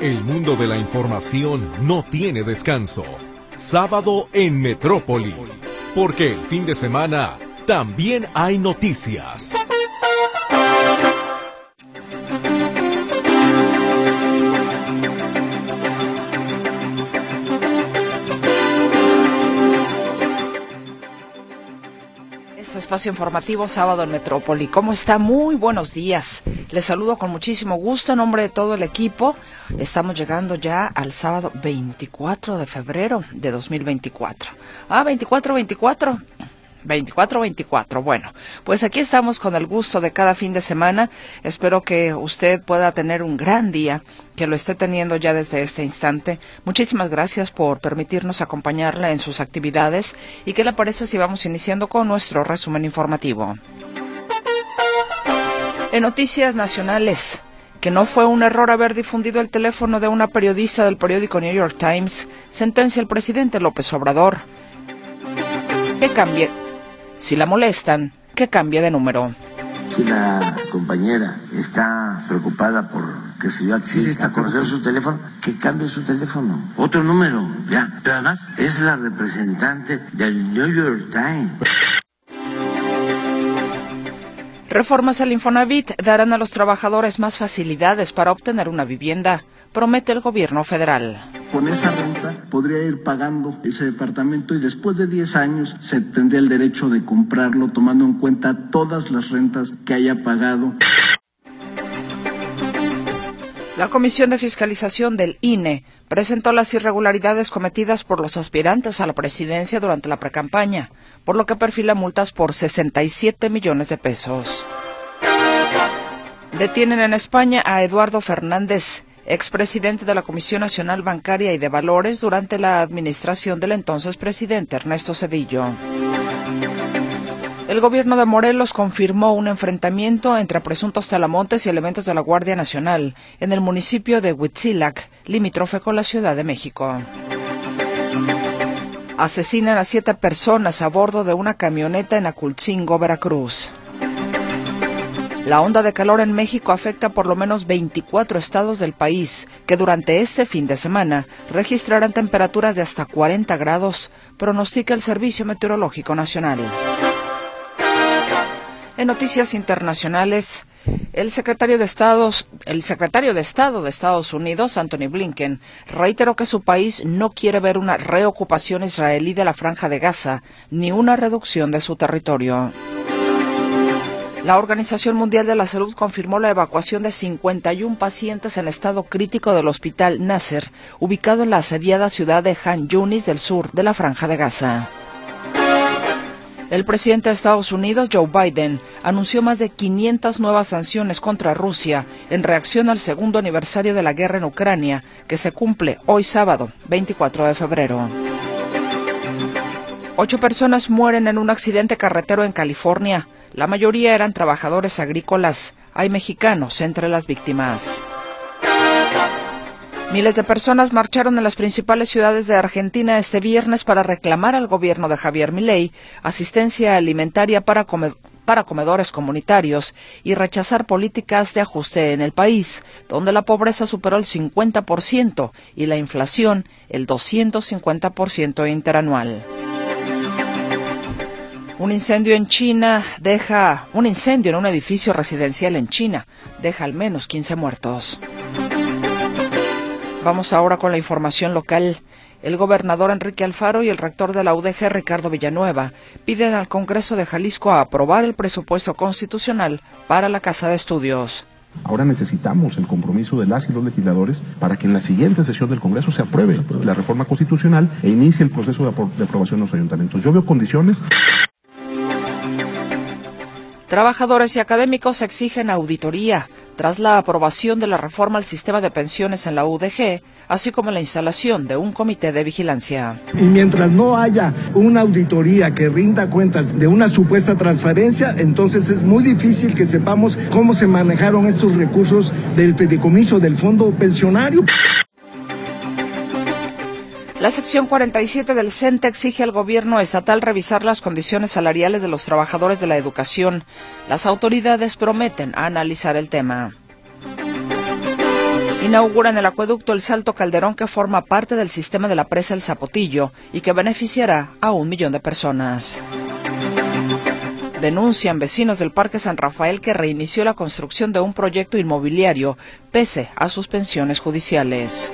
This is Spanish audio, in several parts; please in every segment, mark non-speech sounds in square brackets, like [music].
El mundo de la información no tiene descanso. Sábado en Metrópoli. Porque el fin de semana también hay noticias. espacio informativo sábado en Metrópoli. ¿Cómo está? Muy buenos días. Les saludo con muchísimo gusto en nombre de todo el equipo. Estamos llegando ya al sábado 24 de febrero de 2024. Ah, 24, 24. 24-24. Bueno, pues aquí estamos con el gusto de cada fin de semana. Espero que usted pueda tener un gran día, que lo esté teniendo ya desde este instante. Muchísimas gracias por permitirnos acompañarla en sus actividades y qué le parece si vamos iniciando con nuestro resumen informativo. En noticias nacionales, que no fue un error haber difundido el teléfono de una periodista del periódico New York Times, sentencia el presidente López Obrador. Que cambie, si la molestan, que cambie de número. Si la compañera está preocupada por que se dio accidente a conocer su teléfono, que cambie su teléfono. Otro número, ya. Pero además es la representante del New York Times. Reformas al Infonavit darán a los trabajadores más facilidades para obtener una vivienda, promete el gobierno federal. Con esa renta podría ir pagando ese departamento y después de 10 años se tendría el derecho de comprarlo tomando en cuenta todas las rentas que haya pagado. La Comisión de Fiscalización del INE presentó las irregularidades cometidas por los aspirantes a la presidencia durante la precampaña, por lo que perfila multas por 67 millones de pesos. Detienen en España a Eduardo Fernández, expresidente de la Comisión Nacional Bancaria y de Valores durante la administración del entonces presidente Ernesto Cedillo. El gobierno de Morelos confirmó un enfrentamiento entre presuntos talamontes y elementos de la Guardia Nacional en el municipio de Huitzilac, limítrofe con la Ciudad de México. Asesinan a siete personas a bordo de una camioneta en Aculcingo, Veracruz. La onda de calor en México afecta por lo menos 24 estados del país, que durante este fin de semana registrarán temperaturas de hasta 40 grados, pronostica el Servicio Meteorológico Nacional. En noticias internacionales, el secretario de de Estado de Estados Unidos, Anthony Blinken, reiteró que su país no quiere ver una reocupación israelí de la franja de Gaza ni una reducción de su territorio. La Organización Mundial de la Salud confirmó la evacuación de 51 pacientes en estado crítico del hospital Nasser, ubicado en la asediada ciudad de Han Yunis del sur de la Franja de Gaza. El presidente de Estados Unidos, Joe Biden, anunció más de 500 nuevas sanciones contra Rusia en reacción al segundo aniversario de la guerra en Ucrania, que se cumple hoy sábado, 24 de febrero. Ocho personas mueren en un accidente carretero en California. La mayoría eran trabajadores agrícolas. Hay mexicanos entre las víctimas. Miles de personas marcharon en las principales ciudades de Argentina este viernes para reclamar al gobierno de Javier Milei asistencia alimentaria para, comedores comunitarios y rechazar políticas de ajuste en el país, donde la pobreza superó el 50% y la inflación el 250% interanual. Un incendio en China deja un incendio en un edificio residencial en China deja al menos 15 muertos. Vamos ahora con la información local. El gobernador Enrique Alfaro y el rector de la UDG Ricardo Villanueva piden al Congreso de Jalisco a aprobar el presupuesto constitucional para la Casa de Estudios. Ahora necesitamos el compromiso de las y los legisladores para que en la siguiente sesión del Congreso se apruebe la reforma constitucional e inicie el proceso de, de aprobación en los ayuntamientos. Yo veo condiciones Trabajadores y académicos exigen auditoría tras la aprobación de la reforma al sistema de pensiones en la UDG, así como la instalación de un comité de vigilancia. Y mientras no haya una auditoría que rinda cuentas de una supuesta transferencia, entonces es muy difícil que sepamos cómo se manejaron estos recursos del fideicomiso del fondo pensionario. La sección 47 del CENTE exige al gobierno estatal revisar las condiciones salariales de los trabajadores de la educación. Las autoridades prometen analizar el tema. Inauguran el acueducto El Salto Calderón que forma parte del sistema de la presa El Zapotillo y que beneficiará a un millón de personas. Denuncian vecinos del Parque San Rafael que reinició la construcción de un proyecto inmobiliario pese a suspensiones judiciales.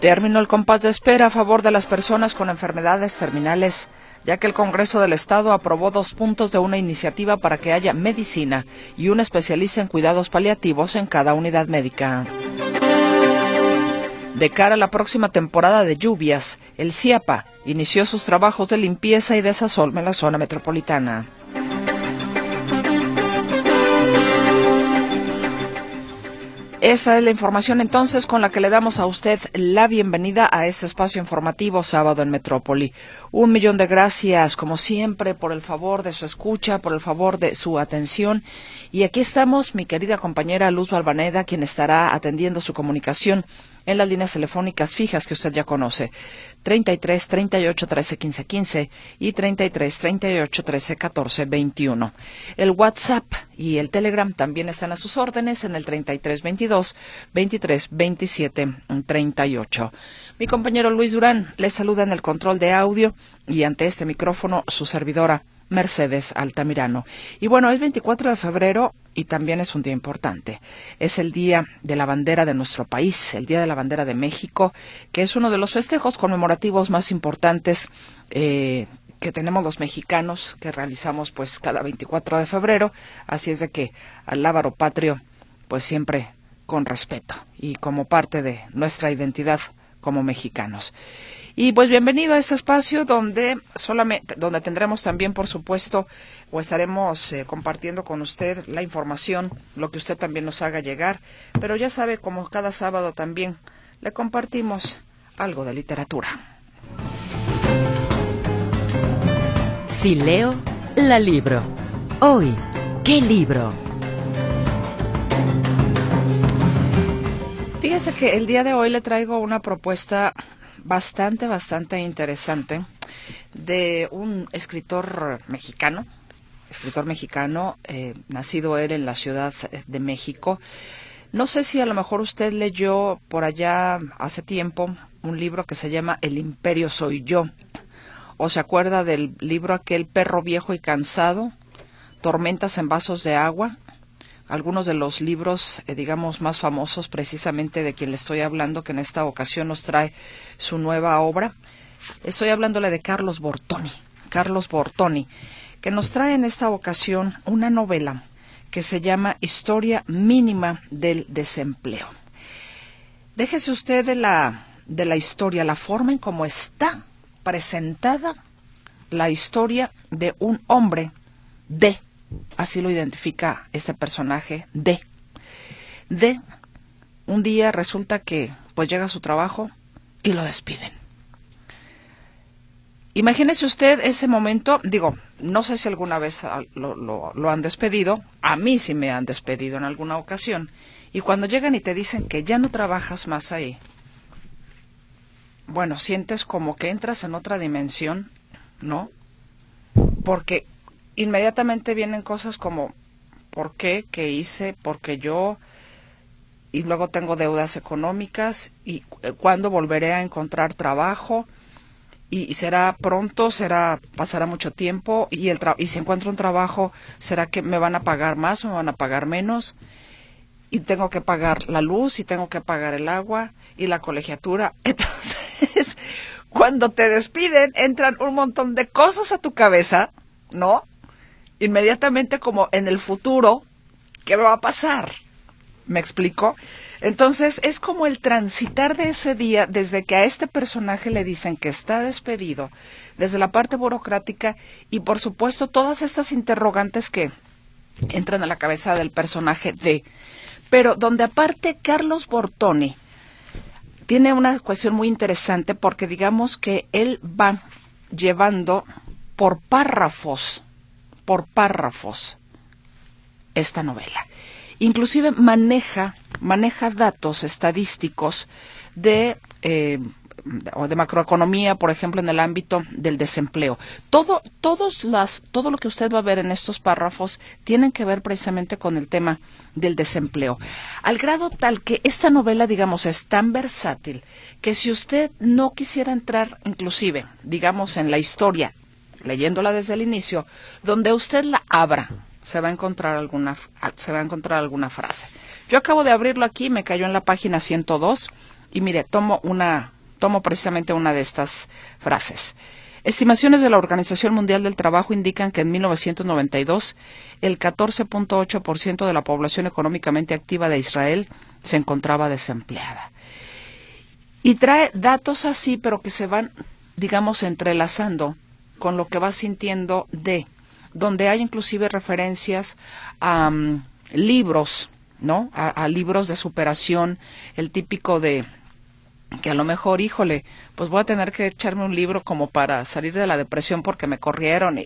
Terminó el compás de espera a favor de las personas con enfermedades terminales ya que el Congreso del Estado aprobó dos puntos de una iniciativa para que haya medicina y un especialista en cuidados paliativos en cada unidad médica. De cara a la próxima temporada de lluvias, el CIAPA inició sus trabajos de limpieza y desasolve en la zona metropolitana. Esta es la información entonces con la que le damos a usted la bienvenida a este espacio informativo sábado en Metrópoli. Un millón de gracias, como siempre, por el favor de su escucha, por el favor de su atención. Y aquí estamos, mi querida compañera Luz Balvaneda, quien estará atendiendo su comunicación en las líneas telefónicas fijas que usted ya conoce, 33 38 13 15 15 y 33 38 13 14 21. El WhatsApp y el Telegram también están a sus órdenes en el 33 22 23 27 38. Mi compañero Luis Durán le saluda en el control de audio y ante este micrófono su servidora Mercedes Altamirano. Y bueno, es 24 de febrero y también es un día importante. Es el Día de la Bandera de nuestro país, el Día de la Bandera de México, que es uno de los festejos conmemorativos más importantes eh, que tenemos los mexicanos, que realizamos pues cada 24 de febrero. Así es de que al lábaro patrio, pues siempre con respeto y como parte de nuestra identidad como mexicanos. Y pues bienvenido a este espacio donde solamente donde tendremos también por supuesto o estaremos eh, compartiendo con usted la información, lo que usted también nos haga llegar, pero ya sabe como cada sábado también le compartimos algo de literatura. Si leo, la libro. Hoy, ¿qué libro? Fíjese que el día de hoy le traigo una propuesta bastante, bastante interesante de un escritor mexicano, escritor mexicano, eh, nacido él en la Ciudad de México. No sé si a lo mejor usted leyó por allá hace tiempo un libro que se llama El Imperio Soy Yo, o se acuerda del libro aquel Perro Viejo y Cansado, Tormentas en Vasos de Agua, algunos de los libros, eh, digamos, más famosos precisamente de quien le estoy hablando, que en esta ocasión nos trae su nueva obra. Estoy hablándole de Carlos Bortoni, Carlos Bortoni, que nos trae en esta ocasión una novela que se llama Historia mínima del desempleo. Déjese usted de la, de la historia, la forma en cómo está presentada la historia de un hombre de así lo identifica este personaje, de. De, un día resulta que pues llega a su trabajo y lo despiden. Imagínese usted ese momento, digo, no sé si alguna vez lo, lo, han despedido, a mí sí me han despedido en alguna ocasión, y cuando llegan y te dicen que ya no trabajas más ahí, bueno, sientes como que entras en otra dimensión, ¿no? Porque inmediatamente vienen cosas como ¿por qué? ¿Qué hice? Porque yo y luego tengo deudas económicas y eh, cuándo volveré a encontrar trabajo y, será pronto, será pasará mucho tiempo y el y si encuentro un trabajo será que me van a pagar más o me van a pagar menos y tengo que pagar la luz y tengo que pagar el agua y la colegiatura. [laughs] Entonces, cuando te despiden entran un montón de cosas a tu cabeza, ¿no? Inmediatamente como en el futuro, ¿qué va a pasar? ¿Me explico? Entonces es como el transitar de ese día desde que a este personaje le dicen que está despedido, desde la parte burocrática y por supuesto todas estas interrogantes que entran a la cabeza del personaje de, pero donde aparte Carlos Bortoni tiene una cuestión muy interesante porque digamos que él va llevando por párrafos por párrafos esta novela. Inclusive maneja, maneja datos estadísticos de, eh, de macroeconomía, por ejemplo, en el ámbito del desempleo. Todo, todos las, todo lo que usted va a ver en estos párrafos tienen que ver precisamente con el tema del desempleo. Al grado tal que esta novela, digamos, es tan versátil que si usted no quisiera entrar, inclusive, digamos, en la historia, leyéndola desde el inicio, donde usted la abra, se va a encontrar alguna, se va a encontrar alguna frase. Yo acabo de abrirlo aquí, me cayó en la página 102 y mire, tomo una, tomo precisamente una de estas frases. Estimaciones de la Organización Mundial del Trabajo indican que en 1992 el 14.8% de la población económicamente activa de Israel se encontraba desempleada. Y trae datos así, pero que se van, digamos, entrelazando con lo que va sintiendo de, donde hay inclusive referencias a mm, libros, ¿no? a libros de superación, el típico de que a lo mejor, híjole, pues voy a tener que echarme un libro como para salir de la depresión porque me corrieron y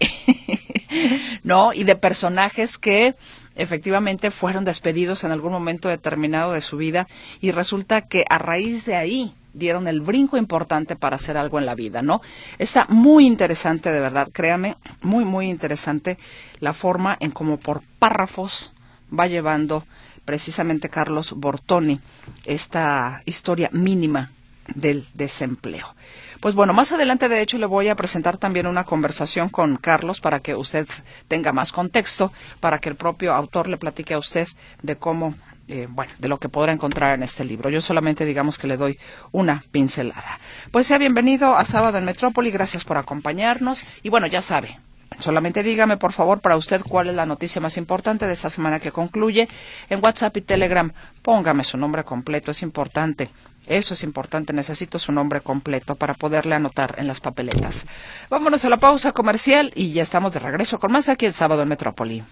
[laughs] no, y de personajes que efectivamente fueron despedidos en algún momento determinado de su vida y resulta que a raíz de ahí dieron el brinco importante para hacer algo en la vida, ¿no? Está muy interesante, de verdad, créame, muy, muy interesante la forma en cómo por párrafos va llevando precisamente Carlos Bortoni esta historia mínima del desempleo. Pues bueno, más adelante de hecho le voy a presentar también una conversación con Carlos para que usted tenga más contexto, para que el propio autor le platique a usted de cómo, eh, bueno, de lo que podrá encontrar en este libro. Yo solamente digamos que le doy una pincelada. Pues sea bienvenido a Sábado en Metrópoli, gracias por acompañarnos y bueno, ya sabe, Solamente dígame, por favor, para usted cuál es la noticia más importante de esta semana que concluye. En WhatsApp y Telegram, póngame su nombre completo, es importante. Eso es importante, necesito su nombre completo para poderle anotar en las papeletas. Vámonos a la pausa comercial y ya estamos de regreso con más aquí el sábado en Metrópoli.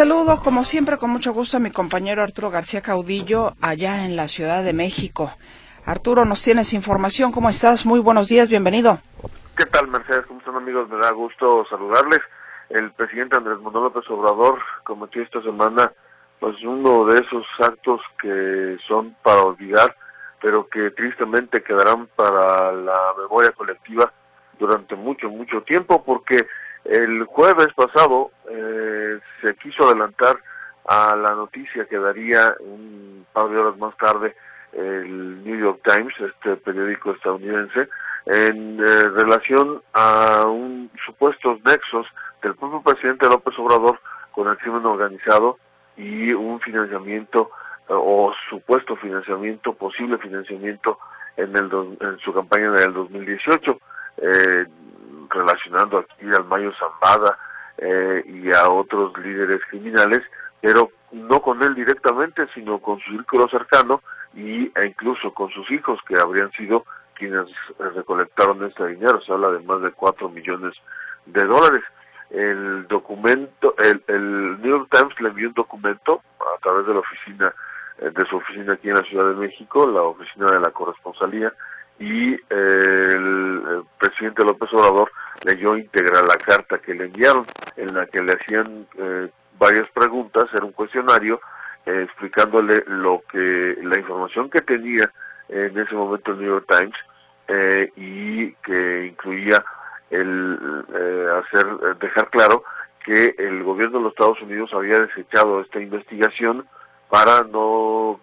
Saludo, como siempre, con mucho gusto a mi compañero Arturo García Caudillo, allá en la Ciudad de México. Arturo, nos tienes información. ¿Cómo estás? Muy buenos días, bienvenido. ¿Qué tal, Mercedes? ¿Cómo están, amigos? Me da gusto saludarles. El presidente Andrés Manuel López Obrador cometió esta semana pues uno de esos actos que son para olvidar, pero que tristemente quedarán para la memoria colectiva durante mucho, mucho tiempo, porque el jueves pasado eh, se quiso adelantar a la noticia que daría un par de horas más tarde el New York Times, este periódico estadounidense, en eh, relación a un supuestos nexos del propio presidente López Obrador con el crimen organizado y un financiamiento eh, o supuesto financiamiento, posible financiamiento en, el en su campaña del 2018. Eh, relacionando aquí al Mayo Zambada eh, y a otros líderes criminales, pero no con él directamente, sino con su círculo cercano y, e incluso con sus hijos, que habrían sido quienes recolectaron este dinero. Se habla de más de 4 millones de dólares. El documento, el, el New York Times le envió un documento a través de la oficina, eh, de su oficina aquí en la Ciudad de México, la oficina de la corresponsalía, y el, presidente López Obrador leyó íntegra la carta que le enviaron, en la que le hacían eh, varias preguntas, era un cuestionario, eh, explicándole lo que, la información que tenía en ese momento el New York Times, eh, y que incluía el hacer, dejar claro que el gobierno de los Estados Unidos había desechado esta investigación para no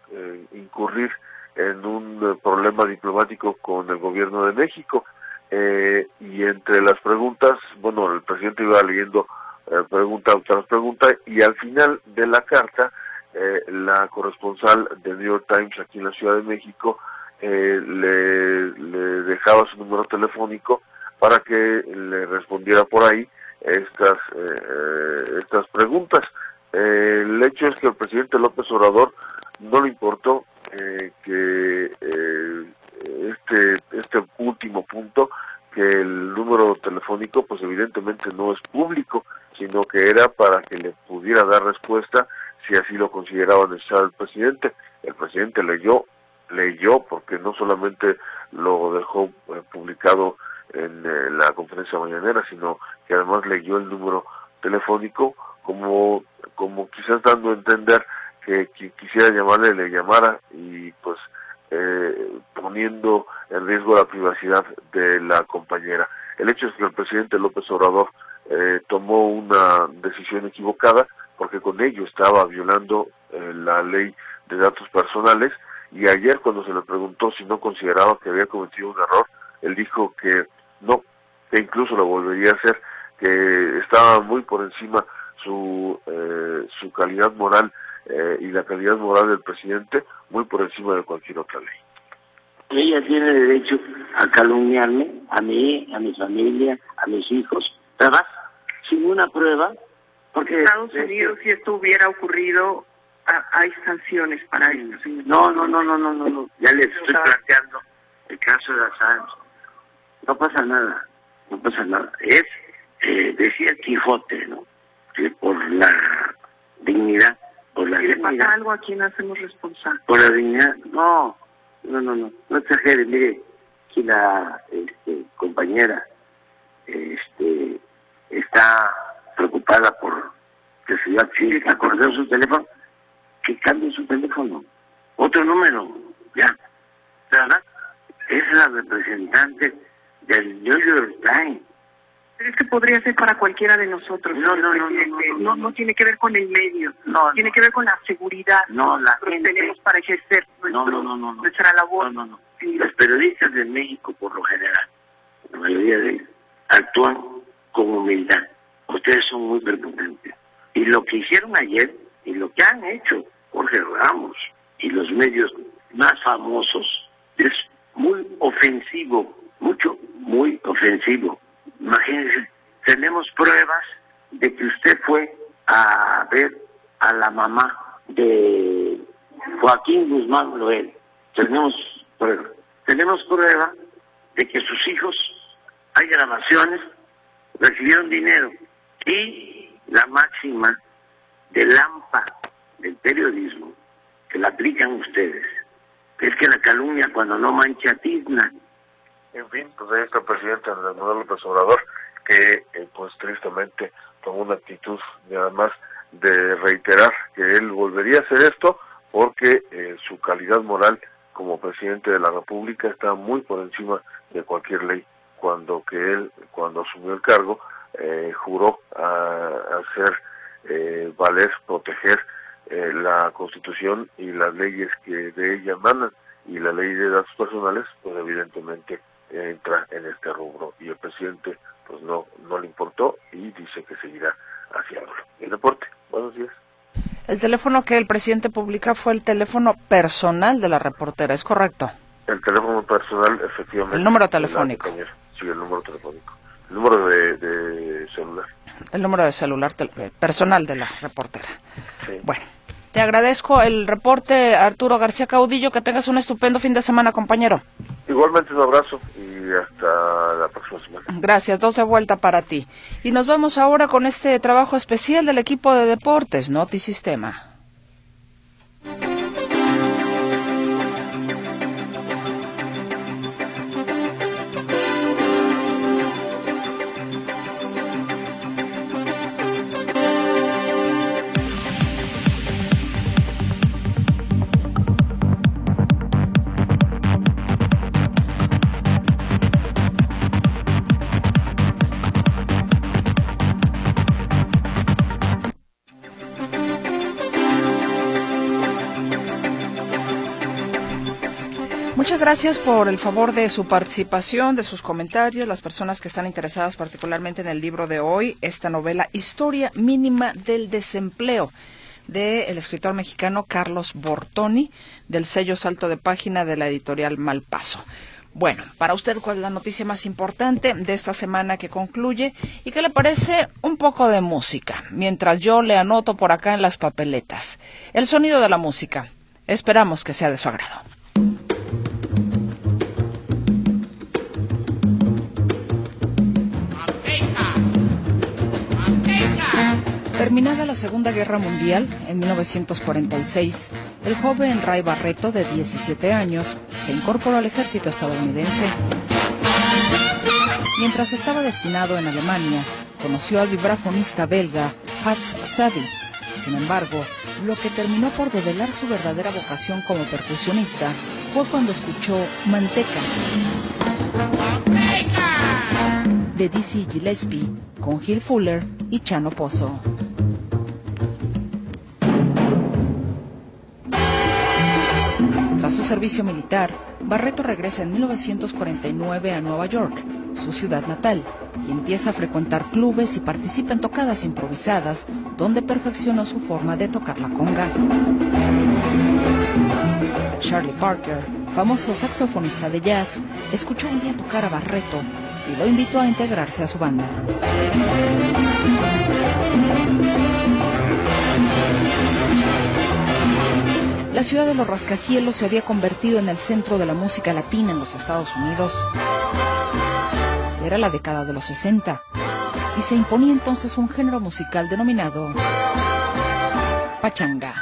incurrir en un eh, problema diplomático con el gobierno de México. Eh, y entre las preguntas, bueno, el presidente iba leyendo eh, pregunta tras pregunta y al final de la carta, eh, la corresponsal de New York Times aquí en la Ciudad de México le, le, dejaba su número telefónico para que le respondiera por ahí estas, estas preguntas. el hecho es que el presidente López Obrador no le importó eh, que eh, este este último punto que el número telefónico pues evidentemente no es público sino que era para que le pudiera dar respuesta si así lo consideraba necesario el presidente. El presidente leyó leyó, porque no solamente lo dejó eh, publicado en eh, la conferencia mañanera, sino que además leyó el número telefónico como, como quizás dando a entender que quien quisiera llamarle le llamara y pues eh, poniendo en riesgo la privacidad de la compañera. El hecho es que el presidente López Obrador eh, tomó una decisión equivocada porque con ello estaba violando eh, la ley de datos personales y ayer cuando se le preguntó si no consideraba que había cometido un error, él dijo que no, que incluso lo volvería a hacer, que estaba muy por encima su, eh, su calidad moral eh, y la calidad moral del presidente, muy por encima de cualquier otra ley. Ella tiene derecho a calumniarme, a mí, a mi familia, a mis hijos, ¿verdad? Sin una prueba, porque... Estados Unidos, si esto hubiera ocurrido, hay sanciones para esto. No, no, no, no, no, no, no. Ya les estoy planteando el caso de Assange. No pasa nada, no pasa nada. Es, eh, decía Quijote, ¿no? Que por la dignidad, por la dignidad. algo a quien hacemos responsable. Por la dignidad, no, no, no, no, no exagere, mire, que la este, compañera este, está preocupada por que se va a acordar su teléfono, que cambie su teléfono. Otro número, ya. ¿Verdad? Es la representante del New York Times. Pero es que podría ser para cualquiera de nosotros. No, no, no, no, no, tiene que ver con el medio. No, tiene que ver con la seguridad. No, la que tenemos para ejercer No, nuestro- no, no, no, no. nuestra labor. No, no, no. Los periodistas de México, por lo general, la mayoría de ellos, actúan con humildad. Ustedes son muy prepotentes. Y lo que hicieron ayer, y lo que han hecho Jorge Ramos y los medios más famosos, es muy ofensivo, mucho, muy ofensivo. Imagínense, tenemos pruebas de que usted fue a ver a la mamá de Joaquín Guzmán Loel. Tenemos prueba. Tenemos prueba de que sus hijos, hay grabaciones, recibieron dinero. Y la máxima del AMPA, del periodismo, que la aplican ustedes, es que la calumnia cuando no mancha tizna. En fin, pues ahí está el presidente Andrés Manuel López Obrador, que eh, pues tristemente tomó una actitud nada más de reiterar que él volvería a hacer esto porque eh, su calidad moral como presidente de la República está muy por encima de cualquier ley. Cuando que él cuando asumió el cargo eh, juró a, hacer eh, valer proteger eh, la Constitución y las leyes que de ella emanan y la ley de datos personales pues evidentemente entra en este rubro y el presidente pues no no le importó y dice que seguirá haciéndolo. El deporte, buenos días. El teléfono que el presidente publica fue el teléfono personal de la reportera, ¿es correcto? El teléfono personal, efectivamente. El número telefónico. Sí, el número telefónico. El número de, de celular. El número de celular eh, personal de la reportera. Sí. Bueno, te agradezco el reporte, Arturo García Caudillo. Que tengas un estupendo fin de semana, compañero. Igualmente un abrazo y hasta la próxima semana. Gracias, dos de vuelta para ti. Y nos vemos ahora con este trabajo especial del equipo de deportes, Notisistema. Gracias por el favor de su participación, de sus comentarios, las personas que están interesadas particularmente en el libro de hoy, esta novela Historia mínima del desempleo del escritor mexicano Carlos Bortoni, del sello Salto de Página de la editorial Malpaso. Bueno, para usted, ¿cuál es la noticia más importante de esta semana que concluye? ¿Y qué le parece un poco de música? Mientras yo le anoto por acá en las papeletas. El sonido de la música. Esperamos que sea de su agrado. Terminada la Segunda Guerra Mundial, en 1946, el joven Ray Barreto, de 17 años, se incorporó al ejército estadounidense. Mientras estaba destinado en Alemania, conoció al vibrafonista belga Fats Sadi. Sin embargo, lo que terminó por develar su verdadera vocación como percusionista fue cuando escuchó Manteca de Dizzy Gillespie con Gil Fuller y Chano Pozo. Servicio militar, Barreto regresa en 1949 a Nueva York, su ciudad natal, y empieza a frecuentar clubes y participa en tocadas improvisadas, donde perfeccionó su forma de tocar la conga. Charlie Parker, famoso saxofonista de jazz, escuchó un día tocar a Barreto y lo invitó a integrarse a su banda. La ciudad de los rascacielos se había convertido en el centro de la música latina en los Estados Unidos. Era la década de los 60 y se imponía entonces un género musical denominado pachanga.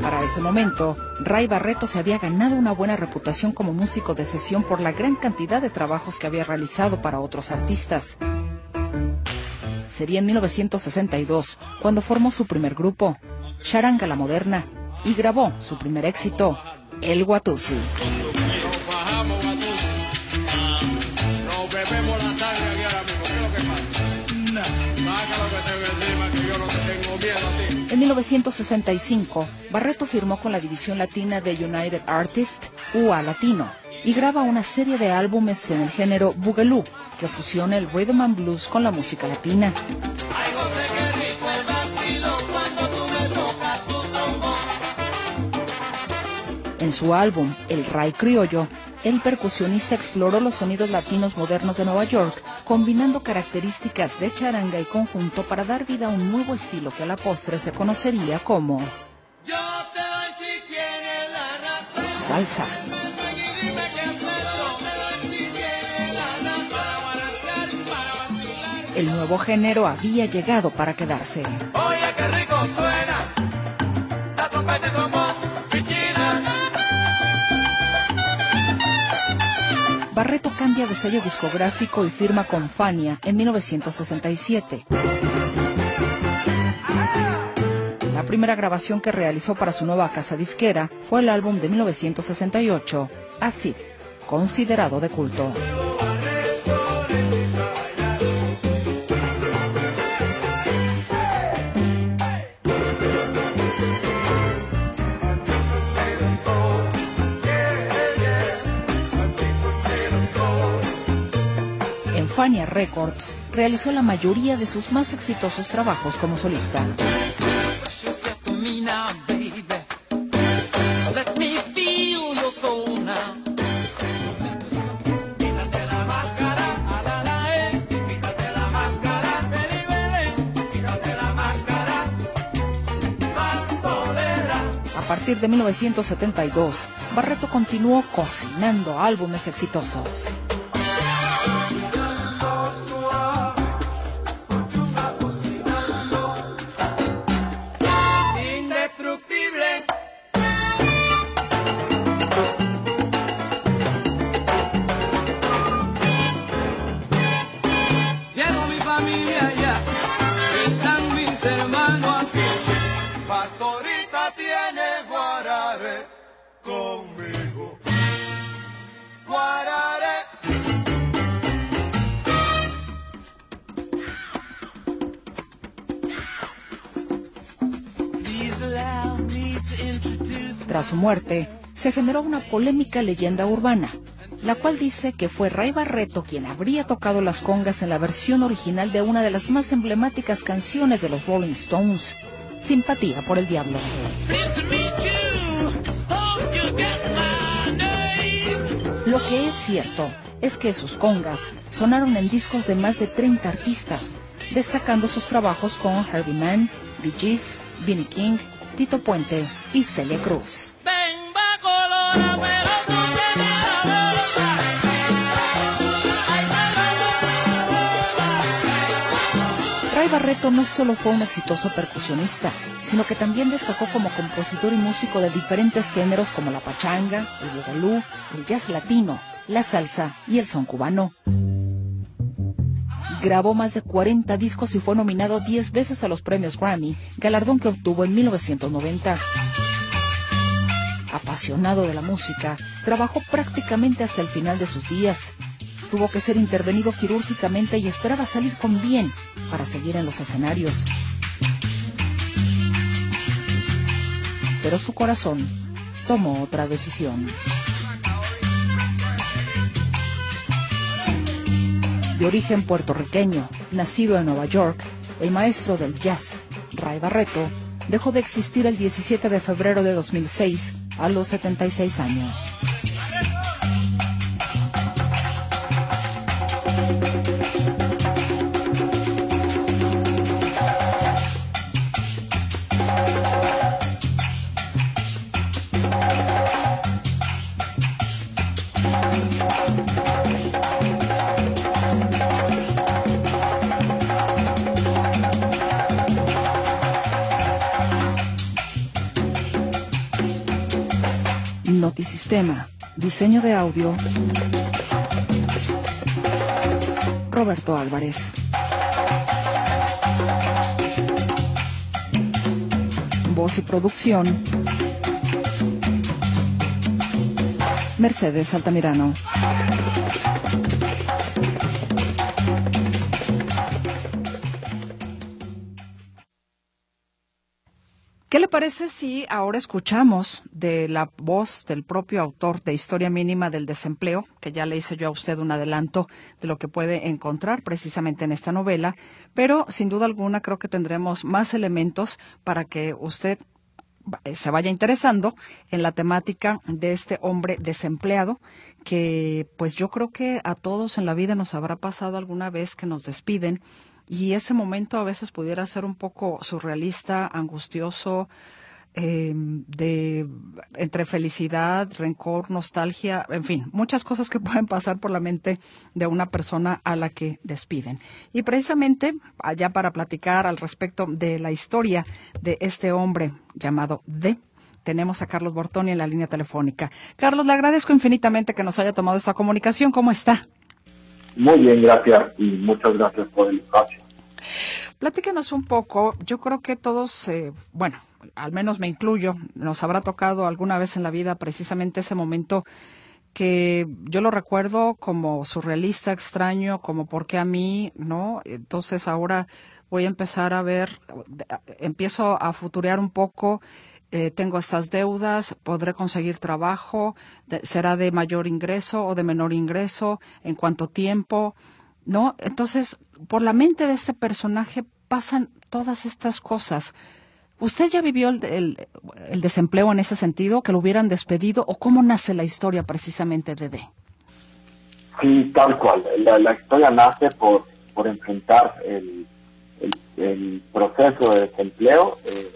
Para ese momento, Ray Barreto se había ganado una buena reputación como músico de sesión por la gran cantidad de trabajos que había realizado para otros artistas sería en 1962 cuando formó su primer grupo, Charanga la Moderna, y grabó su primer éxito, El Guatusi. En 1965, Barreto firmó con la división latina de United Artists, UA Latino, y graba una serie de álbumes en el género Boogaloo, que fusiona el rhythm and blues con la música latina. En su álbum El Ray Criollo, el percusionista exploró los sonidos latinos modernos de Nueva York, combinando características de charanga y conjunto para dar vida a un nuevo estilo que a la postre se conocería como salsa. El nuevo género había llegado para quedarse. Oye, qué rico suena, la trompeta como Barreto cambia de sello discográfico y firma con Fania en 1967. La primera grabación que realizó para su nueva casa disquera fue el álbum de 1968, Acid, considerado de culto. Fania Records realizó la mayoría de sus más exitosos trabajos como solista. A partir de 1972, Barreto continuó cocinando álbumes exitosos. Tras su muerte, se generó una polémica leyenda urbana, la cual dice que fue Ray Barreto quien habría tocado las congas en la versión original de una de las más emblemáticas canciones de los Rolling Stones, Simpatía por el Diablo. Lo que es cierto es que sus congas sonaron en discos de más de 30 artistas, destacando sus trabajos con Herbie Mann, Bee Gees, Vinnie King, Tito Puente y Celia Cruz. Ray Barreto no solo fue un exitoso percusionista, sino que también destacó como compositor y músico de diferentes géneros como la pachanga, el bugalú, el jazz latino, la salsa y el son cubano. Grabó más de 40 discos y fue nominado 10 veces a los premios Grammy, galardón que obtuvo en 1990. Apasionado de la música, trabajó prácticamente hasta el final de sus días. Tuvo que ser intervenido quirúrgicamente y esperaba salir con bien para seguir en los escenarios. Pero su corazón tomó otra decisión. De origen puertorriqueño, nacido en Nueva York, el maestro del jazz, Ray Barreto, dejó de existir el 17 de febrero de 2006 a los 76 años. Notisistema. Diseño de audio. Roberto Álvarez. Voz y producción. Mercedes Altamirano. Parece si ahora escuchamos de la voz del propio autor de Historia Mínima del Desempleo, que ya le hice yo a usted un adelanto de lo que puede encontrar precisamente en esta novela, pero sin duda alguna creo que tendremos más elementos para que usted se vaya interesando en la temática de este hombre desempleado que pues yo creo que a todos en la vida nos habrá pasado alguna vez que nos despiden y ese momento a veces pudiera ser un poco surrealista, angustioso, eh, de entre felicidad, rencor, nostalgia, en fin, muchas cosas que [laughs] pueden pasar por la mente de una persona a la que despiden. Y precisamente allá para platicar al respecto de la historia de este hombre llamado D. Tenemos a Carlos Bortoni en la línea telefónica. Carlos, le agradezco infinitamente que nos haya tomado esta comunicación. ¿Cómo está? Muy bien, gracias y muchas gracias por el espacio. Platícanos un poco, yo creo que todos, eh, bueno, al menos me incluyo, nos habrá tocado alguna vez en la vida precisamente ese momento que yo lo recuerdo como surrealista, extraño, como por qué a mí, ¿no? Entonces ahora voy a empezar a ver, empiezo a futurear un poco, eh, tengo estas deudas, podré conseguir trabajo, será de mayor ingreso o de menor ingreso, en cuánto tiempo, ¿no? Entonces, por la mente de este personaje pasan todas estas cosas. ¿Usted ya vivió el, desempleo en ese sentido, que lo hubieran despedido, o cómo nace la historia precisamente de D? Sí, tal cual. La, historia nace por, por enfrentar el, el, proceso de desempleo eh,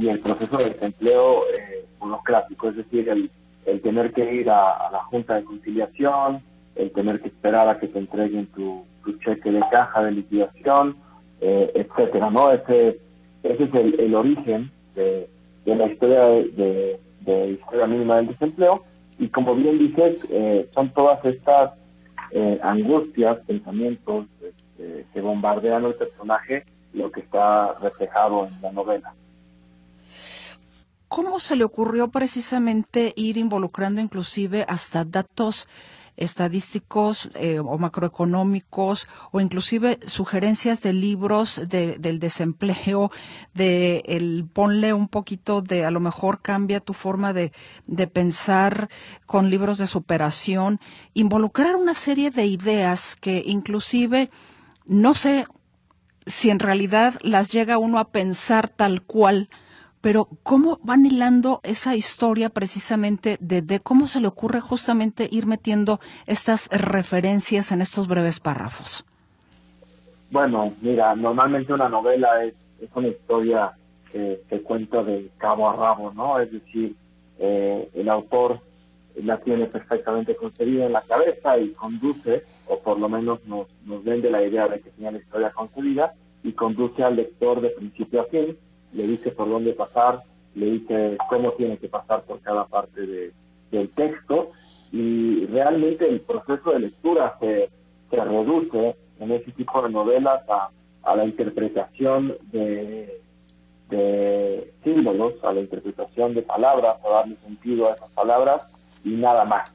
y el proceso de desempleo eh, burocrático, es decir, el, el tener que ir a, la Junta de Conciliación, el tener que esperar a que te entreguen tu, cheque de caja de liquidación, eh, etcétera, ¿no? Ese, ese es el, origen de, la historia de, historia mínima del desempleo y como bien dices, eh, son todas estas eh, angustias, pensamientos este, que bombardean el personaje, lo que está reflejado en la novela. ¿Cómo se le ocurrió precisamente ir involucrando inclusive hasta datos estadísticos eh, o macroeconómicos o inclusive sugerencias de libros del desempleo, de el ponle un poquito de a lo mejor cambia tu forma de, de pensar con libros de superación, involucrar una serie de ideas que inclusive no sé si en realidad las llega uno a pensar tal cual, pero ¿cómo van hilando esa historia precisamente de, cómo se le ocurre justamente ir metiendo estas referencias en estos breves párrafos? Bueno, mira, normalmente una novela es, una historia que se cuenta de cabo a rabo, ¿no? Es decir, eh, el autor la tiene perfectamente concebida en la cabeza y conduce, o por lo menos nos, nos vende la idea de que tiene la historia concebida, y conduce al lector de principio a fin, le dice por dónde pasar, le dice cómo tiene que pasar por cada parte de, del texto y realmente el proceso de lectura se, se reduce en ese tipo de novelas a, a la interpretación de, de símbolos, a la interpretación de palabras, a darle sentido a esas palabras y nada más.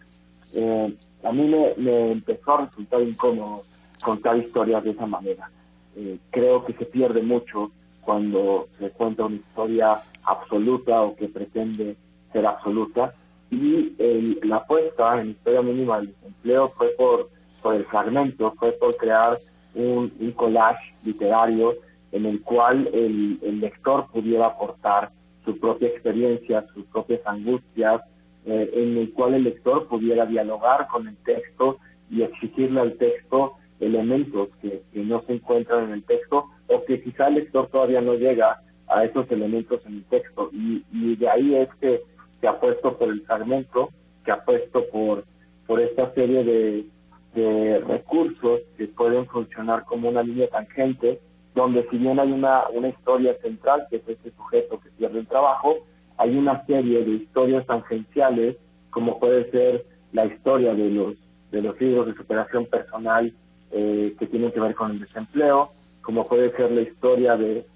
Eh, a mí me, empezó a resultar incómodo contar historias de esa manera. Eh, creo que se pierde mucho cuando se cuenta una historia absoluta o que pretende ser absoluta. Y la apuesta en Historia Mínima del Desempleo fue por, por el fragmento, fue por crear un, un collage literario en el cual el, el, lector pudiera aportar su propia experiencia, sus propias angustias, eh, en el cual el lector pudiera dialogar con el texto y exigirle al texto elementos que, que, no se encuentran en el texto o que quizá el lector todavía no llega a esos elementos en el texto. Y, y de ahí es que se ha puesto por el fragmento, que ha puesto por, por esta serie de, de recursos que pueden funcionar como una línea tangente, donde si bien hay una, una historia central, que es este sujeto que pierde el trabajo, hay una serie de historias tangenciales, como puede ser la historia de los, de los libros de superación personal eh, que tienen que ver con el desempleo, como puede ser la historia de,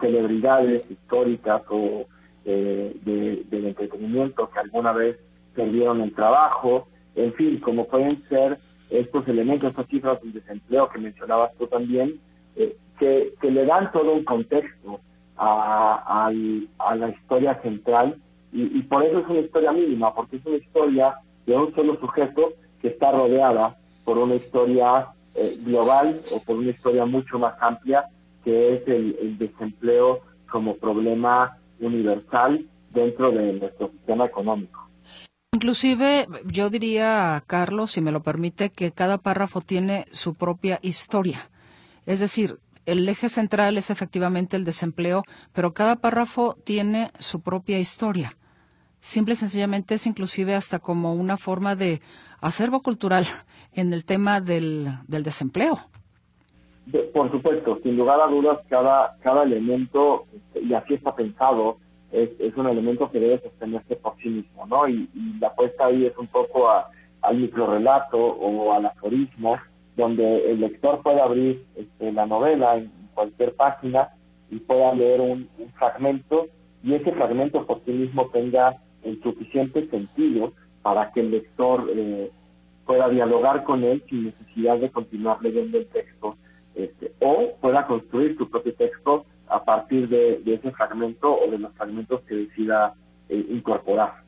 celebridades históricas o eh, de, del entretenimiento que alguna vez perdieron el trabajo, en fin, como pueden ser estos elementos, estas cifras del desempleo que mencionabas tú también, eh, que, le dan todo un contexto a, la historia central. Y, por eso es una historia mínima, porque es una historia de un solo sujeto que está rodeada por una historia eh, global o por una historia mucho más amplia que es el, el desempleo como problema universal dentro de nuestro sistema económico. Inclusive, yo diría, Carlos, si me lo permite, que cada párrafo tiene su propia historia. Es decir, el eje central es efectivamente el desempleo, pero cada párrafo tiene su propia historia. Simple y sencillamente es inclusive hasta como una forma de acervo cultural [laughs] en el tema del, del desempleo. por supuesto, sin lugar a dudas, cada, cada elemento, este, y así está pensado, es, es un elemento que debe sostenerse por sí mismo, ¿no? Y, la apuesta ahí es un poco al microrelato o al aforismo, donde el lector puede abrir este, la novela en cualquier página y pueda leer un, fragmento y ese fragmento por sí mismo tenga el suficiente sentido para que el lector eh, pueda dialogar con él sin necesidad de continuar leyendo el texto este, o pueda construir su propio texto a partir de, ese fragmento o de los fragmentos que decida eh, incorporar.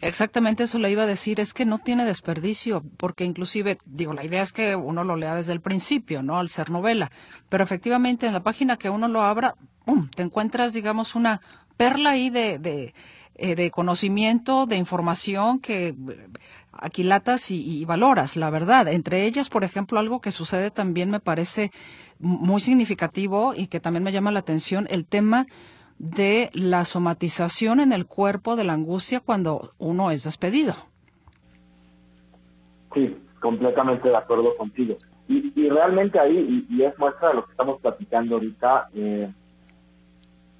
Exactamente eso le iba a decir, es que no tiene desperdicio, porque inclusive, digo, la idea es que uno lo lea desde el principio, ¿no? Al ser novela, pero efectivamente en la página que uno lo abra, ¡pum!, te encuentras, digamos, una perla ahí de, de, eh, de conocimiento, de información que eh, aquilatas y, y, valoras, la verdad. Entre ellas, por ejemplo, algo que sucede también me parece muy significativo y que también me llama la atención, el tema de la somatización en el cuerpo de la angustia cuando uno es despedido. Sí, completamente de acuerdo contigo. Y, y realmente ahí, y, es muestra de lo que estamos platicando ahorita, eh,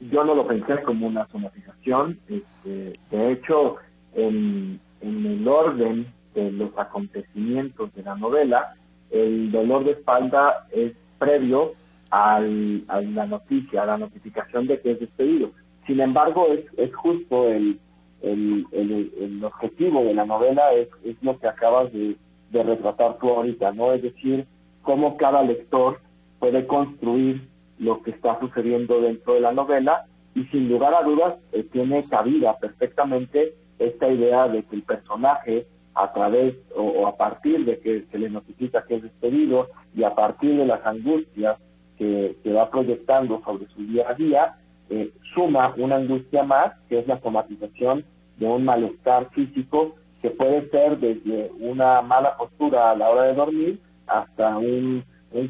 yo no lo pensé como una somatización. Este, de hecho, en, en el orden de los acontecimientos de la novela, el dolor de espalda es previo al, a la noticia, a la notificación de que es despedido. Sin embargo, es, es justo el, el, el, objetivo de la novela, es, es lo que acabas de, de retratar tú ahorita, ¿no? Es decir, cómo cada lector puede construir lo que está sucediendo dentro de la novela y sin lugar a dudas eh, tiene cabida perfectamente esta idea de que el personaje a través o, a partir de que se le notifica que es despedido y a partir de las angustias que, va proyectando sobre su día a día, eh, suma una angustia más, que es la somatización de un malestar físico que puede ser desde una mala postura a la hora de dormir hasta un,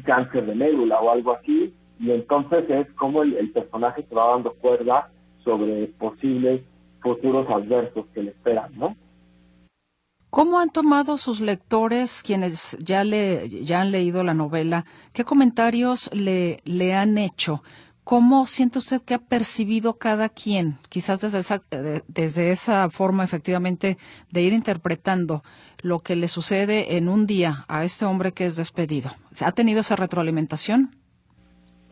cáncer de médula o algo así, y entonces es como el, personaje se va dando cuerda sobre posibles futuros adversos que le esperan, ¿no? ¿Cómo han tomado sus lectores, quienes ya, le, ya han leído la novela? ¿Qué comentarios le, le han hecho? ¿Cómo siente usted que ha percibido cada quien, quizás desde esa, desde esa forma efectivamente de ir interpretando lo que le sucede en un día a este hombre que es despedido? ¿Ha tenido esa retroalimentación?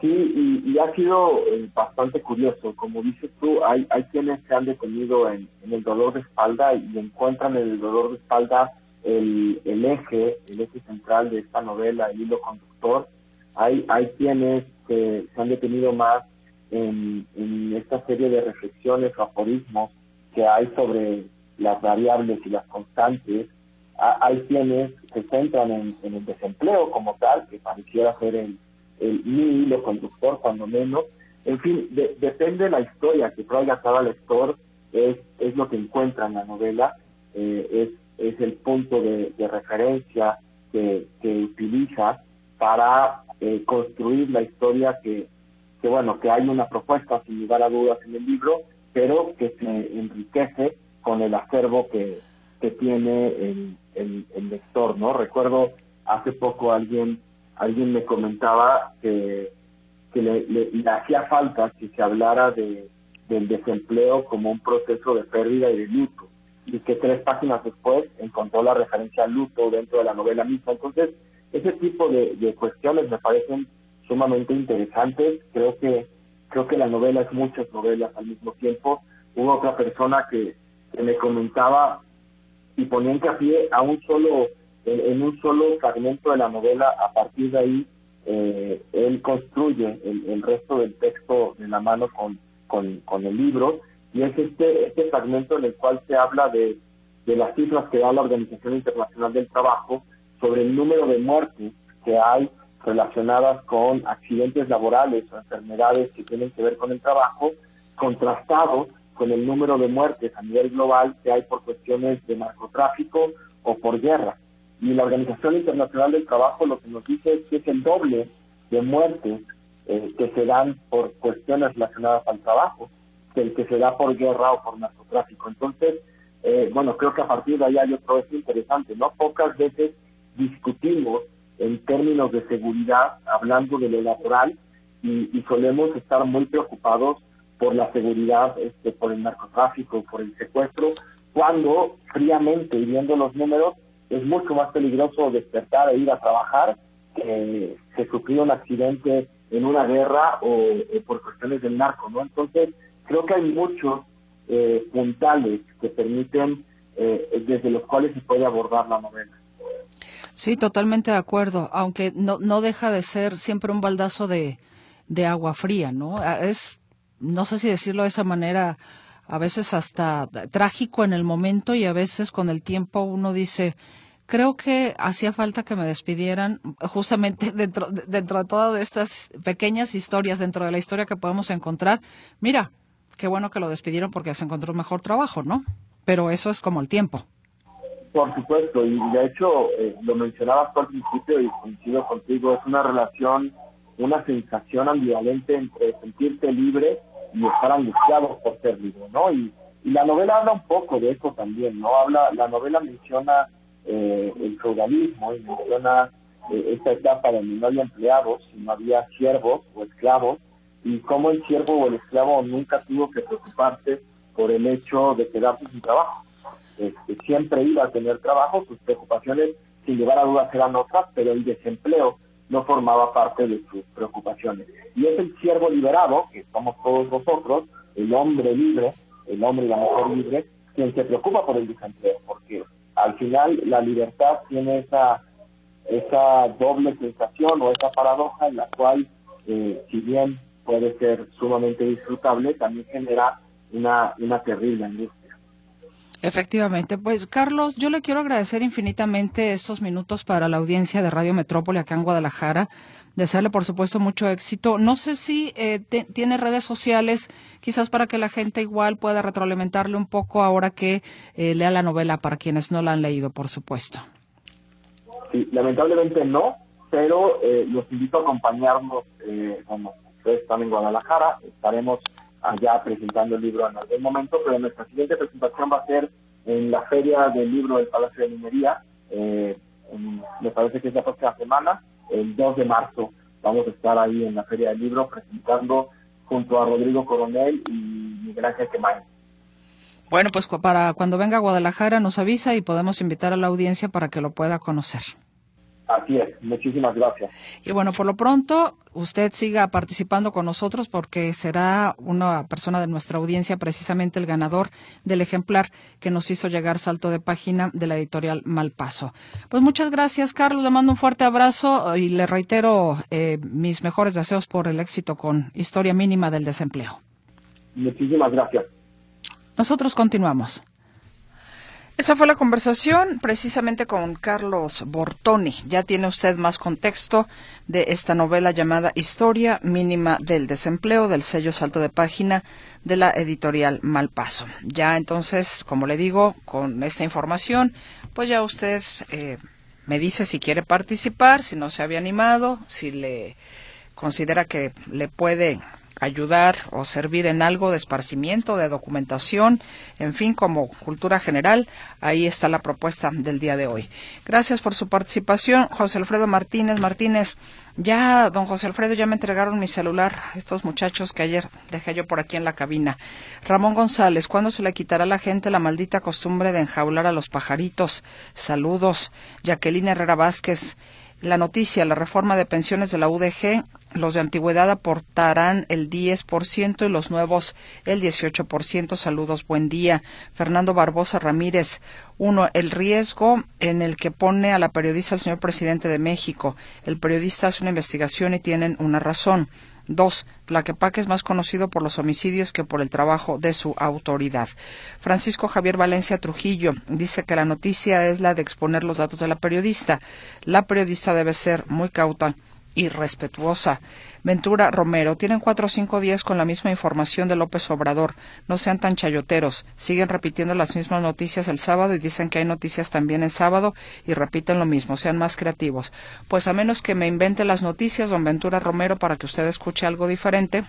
Sí, y, ha sido eh, bastante curioso. Como dices tú, hay, hay quienes se han detenido en, el dolor de espalda y encuentran en el dolor de espalda el, eje, el eje central de esta novela, el hilo conductor. Hay, hay quienes se han detenido más en, esta serie de reflexiones o aforismos que hay sobre las variables y las constantes. hay quienes se centran en, en el desempleo como tal, que pareciera ser el el mi hilo conductor, cuando menos. En fin, depende de la historia que traiga cada lector, es, es lo que encuentra en la novela, eh, es, es el punto de, referencia que, que, utiliza para eh, construir la historia que, que, bueno, que hay una propuesta sin lugar a dudas en el libro, pero que se enriquece con el acervo que, que tiene el, el, el lector, ¿no? Recuerdo hace poco alguien alguien me comentaba que, le, hacía falta que se hablara de, del desempleo como un proceso de pérdida y de luto, y que tres páginas después encontró la referencia al luto dentro de la novela misma. Entonces, ese tipo de, cuestiones me parecen sumamente interesantes. Creo que creo que la novela es muchas novelas al mismo tiempo. Hubo otra persona que, que me comentaba y ponía pie a un solo en, un solo fragmento de la novela, a partir de ahí, eh, él construye el, resto del texto de la mano con, con, el libro, y es este, este fragmento en el cual se habla de, de las cifras que da la Organización Internacional del Trabajo sobre el número de muertes que hay relacionadas con accidentes laborales o enfermedades que tienen que ver con el trabajo, contrastado con el número de muertes a nivel global que hay por cuestiones de narcotráfico o por guerra. Y la Organización Internacional del Trabajo lo que nos dice es que es el doble de muertes eh, que se dan por cuestiones relacionadas al trabajo que el que se da por guerra o por narcotráfico. Entonces, eh, bueno, creo que a partir de ahí hay otro hecho interesante, ¿no? Pocas veces discutimos en términos de seguridad, hablando de lo laboral, y, solemos estar muy preocupados por la seguridad, este, por el narcotráfico, por el secuestro, cuando fríamente, y viendo los números, es mucho más peligroso despertar e ir a trabajar que, se sufrió un accidente en una guerra o, por cuestiones del narco, ¿no? Entonces, creo que hay muchos eh, puntales que permiten, eh, desde los cuales se puede abordar la novela. Sí, totalmente de acuerdo, aunque no, no deja de ser siempre un baldazo de, de agua fría, ¿no? Ah, es, no sé si decirlo de esa manera, a veces hasta trágico en el momento y a veces con el tiempo uno dice, creo que hacía falta que me despidieran justamente [laughs] dentro, dentro de todas estas pequeñas historias, dentro de la historia que podemos encontrar. Mira, qué bueno que lo despidieron porque se encontró un mejor trabajo, ¿no? Pero eso es como el tiempo. Por supuesto, y de hecho eh, lo mencionabas al principio y coincido contigo, es una relación, una sensación ambivalente entre sentirte libre y estar angustiado por ser libre, ¿no? Y, y la novela habla un poco de eso también, ¿no? Habla, la novela menciona eh, el feudalismo y menciona eh, esta etapa donde no había empleados, sino había siervos o esclavos, y cómo el siervo o el esclavo nunca tuvo que preocuparse por el hecho de quedarse sin trabajo. Este, siempre iba a tener trabajo, sus preocupaciones sin llevar a dudas eran otras, pero el desempleo no formaba parte de sus preocupaciones. Y es el siervo liberado, que somos todos nosotros, el hombre libre, el hombre y la mujer libre, quien se preocupa por el desempleo, porque al final la libertad tiene esa, esa doble sensación o esa paradoja en la cual, eh, si bien puede ser sumamente disfrutable, también genera una, una terrible angustia. Efectivamente, pues Carlos, yo le quiero agradecer infinitamente estos minutos para la audiencia de Radio Metrópoli acá en Guadalajara. Desearle, por supuesto, mucho éxito. No sé si eh, tiene redes sociales, quizás para que la gente igual pueda retroalimentarle un poco ahora que eh, lea la novela para quienes no la han leído, por supuesto. Sí, lamentablemente no, pero eh, los invito a acompañarnos cuando ustedes están en Guadalajara. Estaremos allá presentando el libro en algún momento, pero nuestra siguiente presentación va a ser en la Feria del Libro del Palacio de Minería. Eh, me parece que es la próxima semana, el 2 de marzo. Vamos a estar ahí en la Feria del Libro presentando junto a Rodrigo Coronel y Miguel Ángel Quemay. Bueno, pues para cuando venga a Guadalajara nos avisa y podemos invitar a la audiencia para que lo pueda conocer. Así es, muchísimas gracias. Y bueno, por lo pronto, usted siga participando con nosotros porque será una persona de nuestra audiencia, precisamente el ganador del ejemplar que nos hizo llegar salto de página de la editorial Malpaso. Pues muchas gracias, Carlos. Le mando un fuerte abrazo y le reitero eh, mis mejores deseos por el éxito con Historia Mínima del Desempleo. Muchísimas gracias. Nosotros continuamos. Esa fue la conversación precisamente con Carlos Bortoni. Ya tiene usted más contexto de esta novela llamada Historia Mínima del Desempleo del sello Salto de Página de la editorial Malpaso. Ya entonces, como le digo, con esta información, pues ya usted eh, me dice si quiere participar, si no se había animado, si le considera que le puede ayudar o servir en algo de esparcimiento, de documentación, en fin, como cultura general. Ahí está la propuesta del día de hoy. Gracias por su participación, José Alfredo Martínez. Martínez, ya, don José Alfredo, ya me entregaron mi celular, estos muchachos que ayer dejé yo por aquí en la cabina. Ramón González, ¿cuándo se le quitará a la gente la maldita costumbre de enjaular a los pajaritos? Saludos. Jacqueline Herrera Vázquez. La noticia, la reforma de pensiones de la UDG los de antigüedad aportarán el 10% y los nuevos el 18%. Saludos, buen día. Fernando Barbosa Ramírez. Uno, el riesgo en el que pone a la periodista el señor presidente de México. El periodista hace una investigación y tienen una razón. Dos, Tlaquepaque es más conocido por los homicidios que por el trabajo de su autoridad. Francisco Javier Valencia Trujillo dice que la noticia es la de exponer los datos de la periodista. La periodista debe ser muy cauta irrespetuosa. Ventura Romero, tienen cuatro o cinco días con la misma información de López Obrador. No sean tan chayoteros. Siguen repitiendo las mismas noticias el sábado y dicen que hay noticias también en sábado y repiten lo mismo. Sean más creativos. Pues a menos que me invente las noticias, don Ventura Romero, para que usted escuche algo diferente,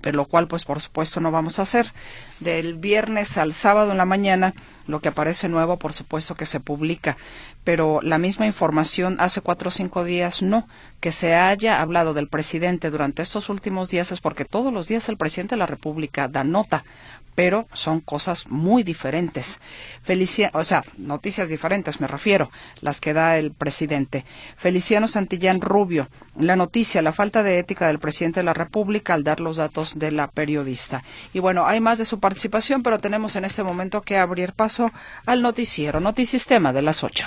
pero lo cual pues por supuesto no vamos a hacer. Del viernes al sábado en la mañana, lo que aparece nuevo por supuesto que se publica, pero la misma información hace cuatro o cinco días no. Que se haya hablado del presidente durante estos últimos días es porque todos los días el presidente de la República da nota pero son cosas muy diferentes. o sea, noticias diferentes me refiero, las que da el presidente. Feliciano Santillán Rubio, la noticia, la falta de ética del presidente de la República al dar los datos de la periodista. Y bueno, hay más de su participación, pero tenemos en este momento que abrir paso al noticiero, Notisistema de las ocho.